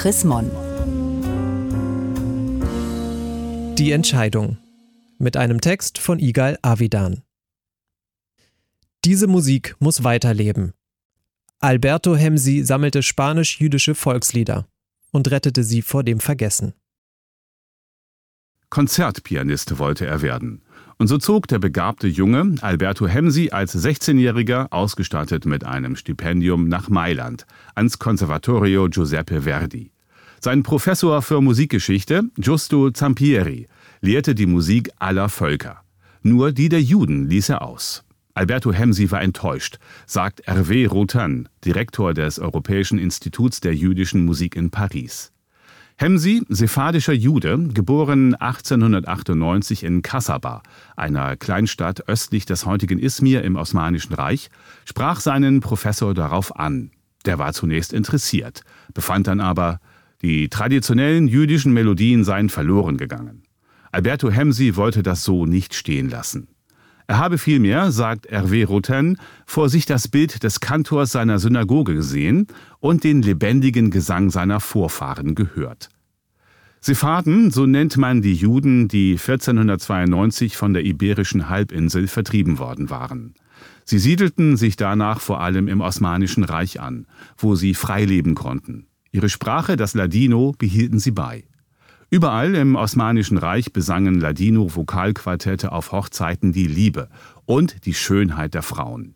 Chris Mon. Die Entscheidung mit einem Text von Igal Avidan. Diese Musik muss weiterleben. Alberto Hemsi sammelte spanisch-jüdische Volkslieder und rettete sie vor dem Vergessen. Konzertpianist wollte er werden. Und so zog der begabte Junge Alberto Hemsi als 16-Jähriger, ausgestattet mit einem Stipendium, nach Mailand, ans Conservatorio Giuseppe Verdi. Sein Professor für Musikgeschichte, Giusto Zampieri, lehrte die Musik aller Völker. Nur die der Juden ließ er aus. Alberto Hemsi war enttäuscht, sagt Hervé Rotin, Direktor des Europäischen Instituts der jüdischen Musik in Paris. Hemsi, sephardischer Jude, geboren 1898 in Kassaba, einer Kleinstadt östlich des heutigen Izmir im Osmanischen Reich, sprach seinen Professor darauf an. Der war zunächst interessiert, befand dann aber, die traditionellen jüdischen Melodien seien verloren gegangen. Alberto Hemsi wollte das so nicht stehen lassen. Er habe vielmehr, sagt Hervé Roten, vor sich das Bild des Kantors seiner Synagoge gesehen und den lebendigen Gesang seiner Vorfahren gehört. Sepharden, so nennt man die Juden, die 1492 von der iberischen Halbinsel vertrieben worden waren. Sie siedelten sich danach vor allem im Osmanischen Reich an, wo sie frei leben konnten. Ihre Sprache, das Ladino, behielten sie bei. Überall im Osmanischen Reich besangen Ladino-Vokalquartette auf Hochzeiten die Liebe und die Schönheit der Frauen.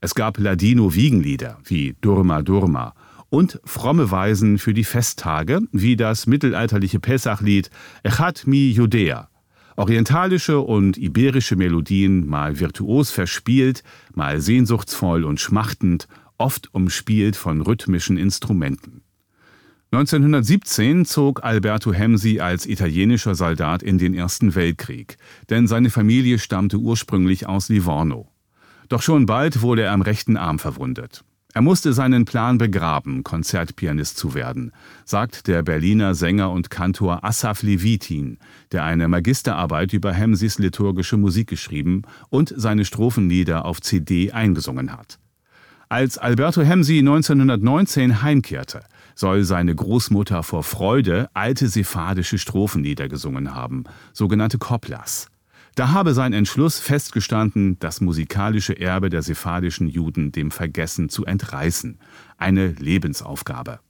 Es gab Ladino-Wiegenlieder wie Durma Durma und fromme Weisen für die Festtage wie das mittelalterliche Pessachlied Echat mi Judäa. Orientalische und iberische Melodien, mal virtuos verspielt, mal sehnsuchtsvoll und schmachtend, oft umspielt von rhythmischen Instrumenten. 1917 zog Alberto Hemsi als italienischer Soldat in den Ersten Weltkrieg, denn seine Familie stammte ursprünglich aus Livorno. Doch schon bald wurde er am rechten Arm verwundet. Er musste seinen Plan begraben, Konzertpianist zu werden, sagt der Berliner Sänger und Kantor Assaf Levitin, der eine Magisterarbeit über Hemsis liturgische Musik geschrieben und seine Strophenlieder auf CD eingesungen hat. Als Alberto Hemsi 1919 heimkehrte, soll seine Großmutter vor Freude alte sephardische Strophenlieder gesungen haben, sogenannte Koplas. Da habe sein Entschluss festgestanden, das musikalische Erbe der sephardischen Juden dem Vergessen zu entreißen. Eine Lebensaufgabe.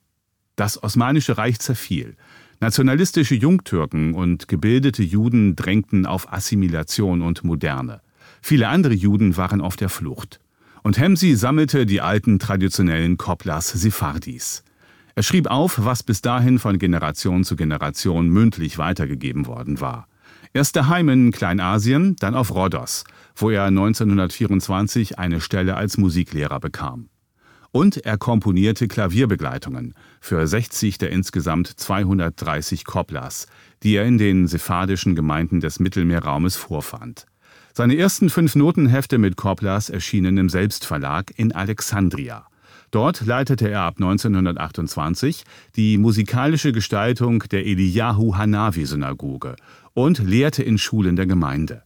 Das Osmanische Reich zerfiel. Nationalistische Jungtürken und gebildete Juden drängten auf Assimilation und Moderne. Viele andere Juden waren auf der Flucht. Und Hemsi sammelte die alten traditionellen Koplas Sephardis. Er schrieb auf, was bis dahin von Generation zu Generation mündlich weitergegeben worden war. Erst daheim in Kleinasien, dann auf Rhodos, wo er 1924 eine Stelle als Musiklehrer bekam. Und er komponierte Klavierbegleitungen für 60 der insgesamt 230 Koplas, die er in den sephardischen Gemeinden des Mittelmeerraumes vorfand. Seine ersten fünf Notenhefte mit Koplas erschienen im Selbstverlag in Alexandria. Dort leitete er ab 1928 die musikalische Gestaltung der Eliyahu Hanavi Synagoge und lehrte in Schulen der Gemeinde.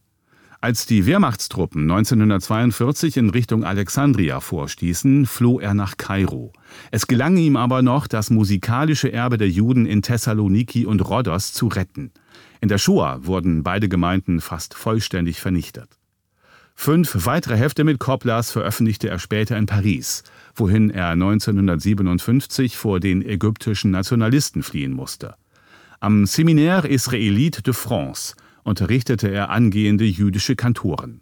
Als die Wehrmachtstruppen 1942 in Richtung Alexandria vorstießen, floh er nach Kairo. Es gelang ihm aber noch, das musikalische Erbe der Juden in Thessaloniki und Rhodos zu retten. In der Shoah wurden beide Gemeinden fast vollständig vernichtet. Fünf weitere Hefte mit Koplas veröffentlichte er später in Paris, wohin er 1957 vor den ägyptischen Nationalisten fliehen musste. Am Séminaire Israélite de France unterrichtete er angehende jüdische Kantoren.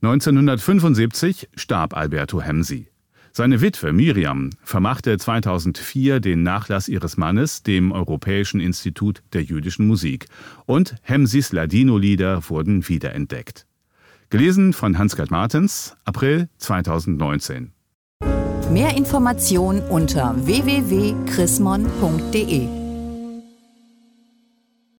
1975 starb Alberto Hemsi. Seine Witwe Miriam vermachte 2004 den Nachlass ihres Mannes dem Europäischen Institut der jüdischen Musik und Hemsis Ladino-Lieder wurden wiederentdeckt. Gelesen von Hans-Gerd Martens, April 2019. Mehr Informationen unter www.chrismon.de